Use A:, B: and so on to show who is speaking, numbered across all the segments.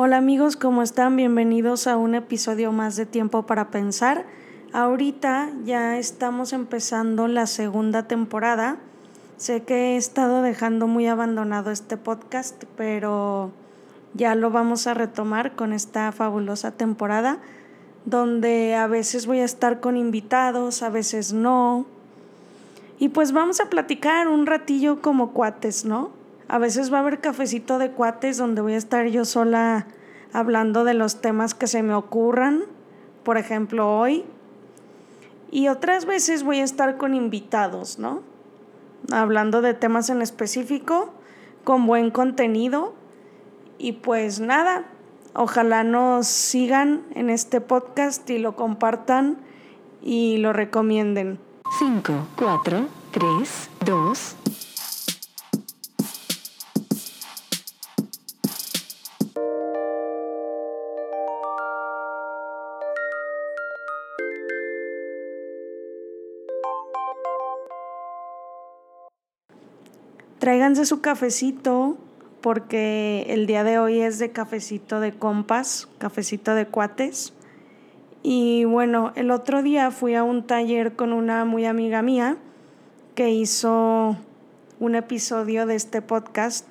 A: Hola amigos, ¿cómo están? Bienvenidos a un episodio más de Tiempo para Pensar. Ahorita ya estamos empezando la segunda temporada. Sé que he estado dejando muy abandonado este podcast, pero ya lo vamos a retomar con esta fabulosa temporada, donde a veces voy a estar con invitados, a veces no. Y pues vamos a platicar un ratillo como cuates, ¿no? A veces va a haber cafecito de cuates donde voy a estar yo sola hablando de los temas que se me ocurran, por ejemplo hoy. Y otras veces voy a estar con invitados, ¿no? Hablando de temas en específico, con buen contenido. Y pues nada, ojalá nos sigan en este podcast y lo compartan y lo recomienden.
B: 5, 4, 3, 2,
A: Tráiganse su cafecito porque el día de hoy es de cafecito de compas, cafecito de cuates. Y bueno, el otro día fui a un taller con una muy amiga mía que hizo un episodio de este podcast,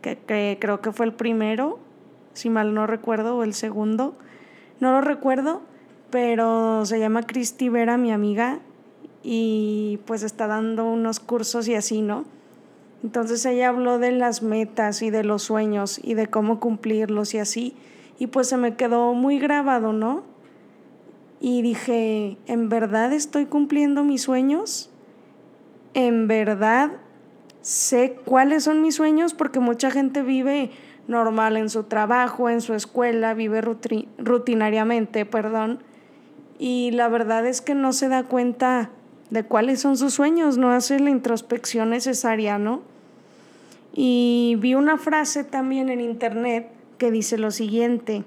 A: que, creo que fue el primero, si mal no recuerdo, o el segundo. No lo recuerdo, pero se llama Cristi Vera, mi amiga, y pues está dando unos cursos y así, ¿no? Entonces ella habló de las metas y de los sueños y de cómo cumplirlos y así. Y pues se me quedó muy grabado, ¿no? Y dije, ¿en verdad estoy cumpliendo mis sueños? ¿En verdad sé cuáles son mis sueños? Porque mucha gente vive normal en su trabajo, en su escuela, vive rutinariamente, perdón. Y la verdad es que no se da cuenta de cuáles son sus sueños, no hace la introspección necesaria, ¿no? Y vi una frase también en internet que dice lo siguiente,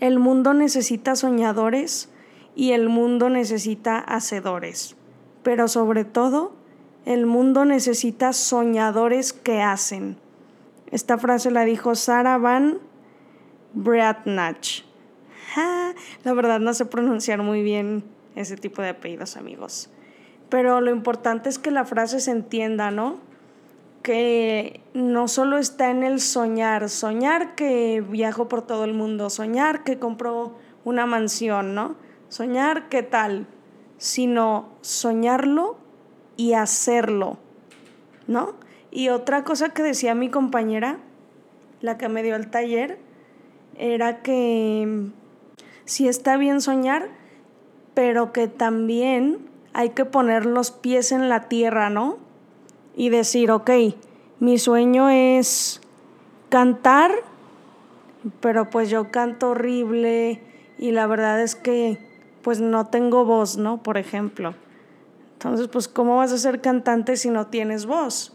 A: el mundo necesita soñadores y el mundo necesita hacedores, pero sobre todo el mundo necesita soñadores que hacen. Esta frase la dijo Sarah Van Bratnach. la verdad no sé pronunciar muy bien ese tipo de apellidos, amigos. Pero lo importante es que la frase se entienda, ¿no? Que no solo está en el soñar, soñar que viajo por todo el mundo, soñar que compro una mansión, ¿no? Soñar qué tal, sino soñarlo y hacerlo, ¿no? Y otra cosa que decía mi compañera, la que me dio el taller, era que sí está bien soñar, pero que también hay que poner los pies en la tierra, ¿no? Y decir, ok, mi sueño es cantar, pero pues yo canto horrible y la verdad es que pues no tengo voz, ¿no? Por ejemplo. Entonces, pues ¿cómo vas a ser cantante si no tienes voz?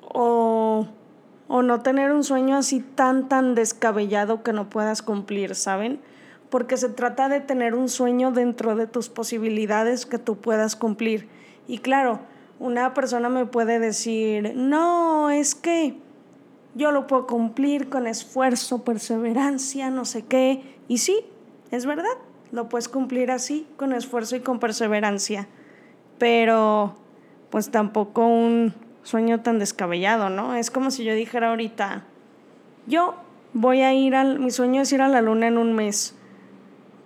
A: O, o no tener un sueño así tan, tan descabellado que no puedas cumplir, ¿saben? Porque se trata de tener un sueño dentro de tus posibilidades que tú puedas cumplir. Y claro, una persona me puede decir, no, es que yo lo puedo cumplir con esfuerzo, perseverancia, no sé qué. Y sí, es verdad, lo puedes cumplir así, con esfuerzo y con perseverancia. Pero pues tampoco un sueño tan descabellado, ¿no? Es como si yo dijera ahorita, yo voy a ir al, mi sueño es ir a la luna en un mes.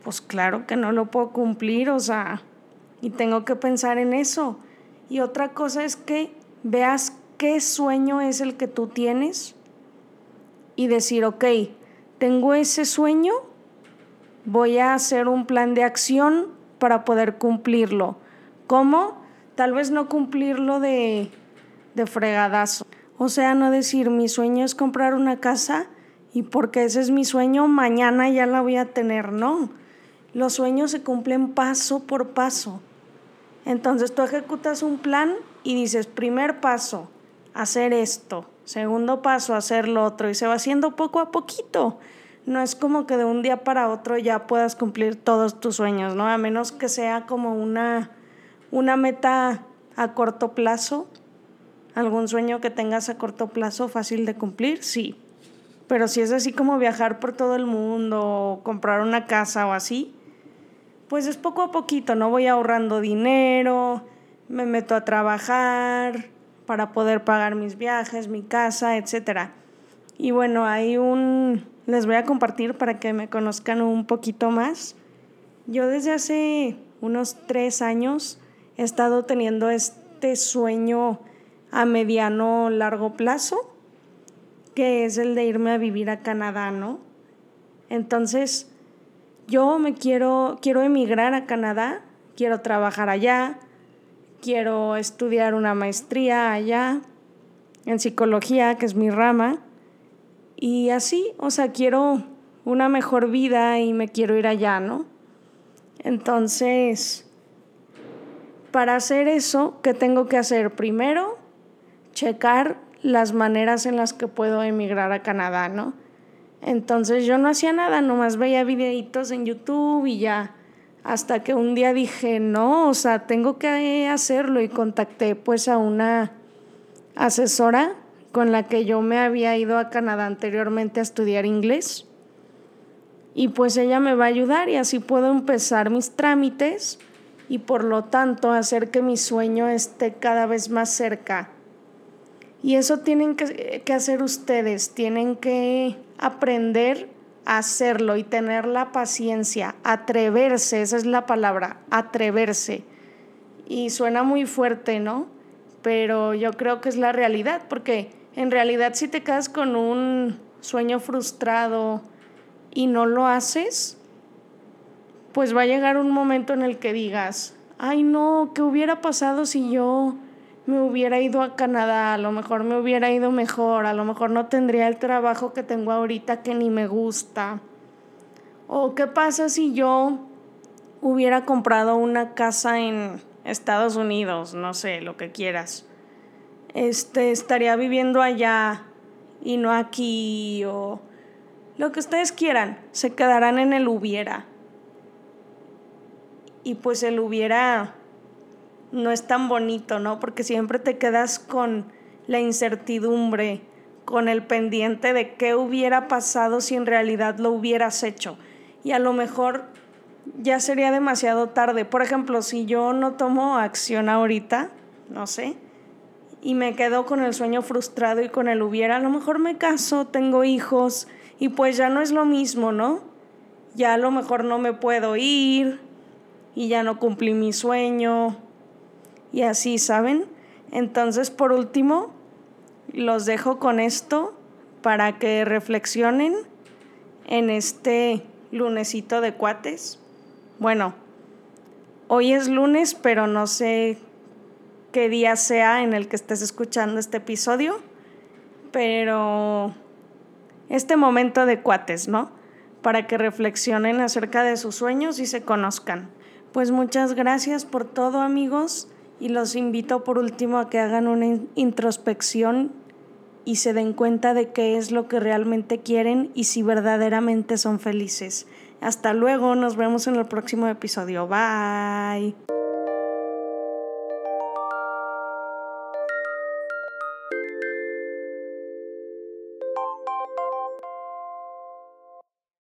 A: Pues claro que no lo puedo cumplir, o sea, y tengo que pensar en eso. Y otra cosa es que veas qué sueño es el que tú tienes y decir, ok, tengo ese sueño, voy a hacer un plan de acción para poder cumplirlo. ¿Cómo? Tal vez no cumplirlo de, de fregadazo. O sea, no decir, mi sueño es comprar una casa y porque ese es mi sueño, mañana ya la voy a tener. No, los sueños se cumplen paso por paso. Entonces tú ejecutas un plan y dices, primer paso, hacer esto, segundo paso, hacer lo otro, y se va haciendo poco a poquito. No es como que de un día para otro ya puedas cumplir todos tus sueños, ¿no? A menos que sea como una, una meta a corto plazo, algún sueño que tengas a corto plazo fácil de cumplir, sí. Pero si es así como viajar por todo el mundo, comprar una casa o así, pues es poco a poquito, ¿no? Voy ahorrando dinero, me meto a trabajar para poder pagar mis viajes, mi casa, etc. Y bueno, hay un... Les voy a compartir para que me conozcan un poquito más. Yo desde hace unos tres años he estado teniendo este sueño a mediano largo plazo que es el de irme a vivir a Canadá, ¿no? Entonces, yo me quiero, quiero emigrar a Canadá, quiero trabajar allá, quiero estudiar una maestría allá en psicología, que es mi rama, y así, o sea, quiero una mejor vida y me quiero ir allá, ¿no? Entonces, para hacer eso, ¿qué tengo que hacer? Primero, checar las maneras en las que puedo emigrar a Canadá, ¿no? Entonces yo no hacía nada, nomás veía videitos en YouTube y ya, hasta que un día dije, no, o sea, tengo que hacerlo y contacté pues a una asesora con la que yo me había ido a Canadá anteriormente a estudiar inglés. Y pues ella me va a ayudar y así puedo empezar mis trámites y por lo tanto hacer que mi sueño esté cada vez más cerca y eso tienen que, hacer ustedes, tienen que aprender a hacerlo y tener la paciencia, atreverse, esa es la palabra, atreverse. Y suena muy fuerte, ¿no? Pero yo creo que es la realidad, porque en realidad si te quedas con un sueño frustrado y no lo haces, pues va a llegar un momento en el que digas, ay no, ¿qué hubiera pasado si yo me hubiera ido a Canadá, a lo mejor me hubiera ido mejor, a lo mejor no tendría el trabajo que tengo ahorita que ni me gusta. O qué pasa si yo hubiera comprado una casa en Estados Unidos, no sé, lo que quieras. Este, estaría viviendo allá y no aquí o lo que ustedes quieran, se quedarán en el hubiera. Y pues el hubiera no es tan bonito, ¿no? Porque siempre te quedas con la incertidumbre, con el pendiente de qué hubiera pasado si en realidad lo hubieras hecho. Y a lo mejor ya sería demasiado tarde. Por ejemplo, si yo no tomo acción ahorita, no sé, y me quedo con el sueño frustrado y con el hubiera, a lo mejor me caso, tengo hijos y pues ya no es lo mismo, ¿no? Ya a lo mejor no me puedo ir y ya no cumplí mi sueño y así, ¿saben? Entonces, por último, los dejo con esto para que reflexionen en este lunesito de cuates. Bueno, hoy es lunes, pero no sé qué día sea en el que estés escuchando este episodio, pero este momento de cuates, ¿no? Para que reflexionen acerca de sus sueños y se conozcan. Pues muchas gracias por todo amigos y los invito por último a que hagan una introspección y se den cuenta de qué es lo que realmente quieren y si verdaderamente son felices. Hasta luego, nos vemos en el próximo episodio. Bye.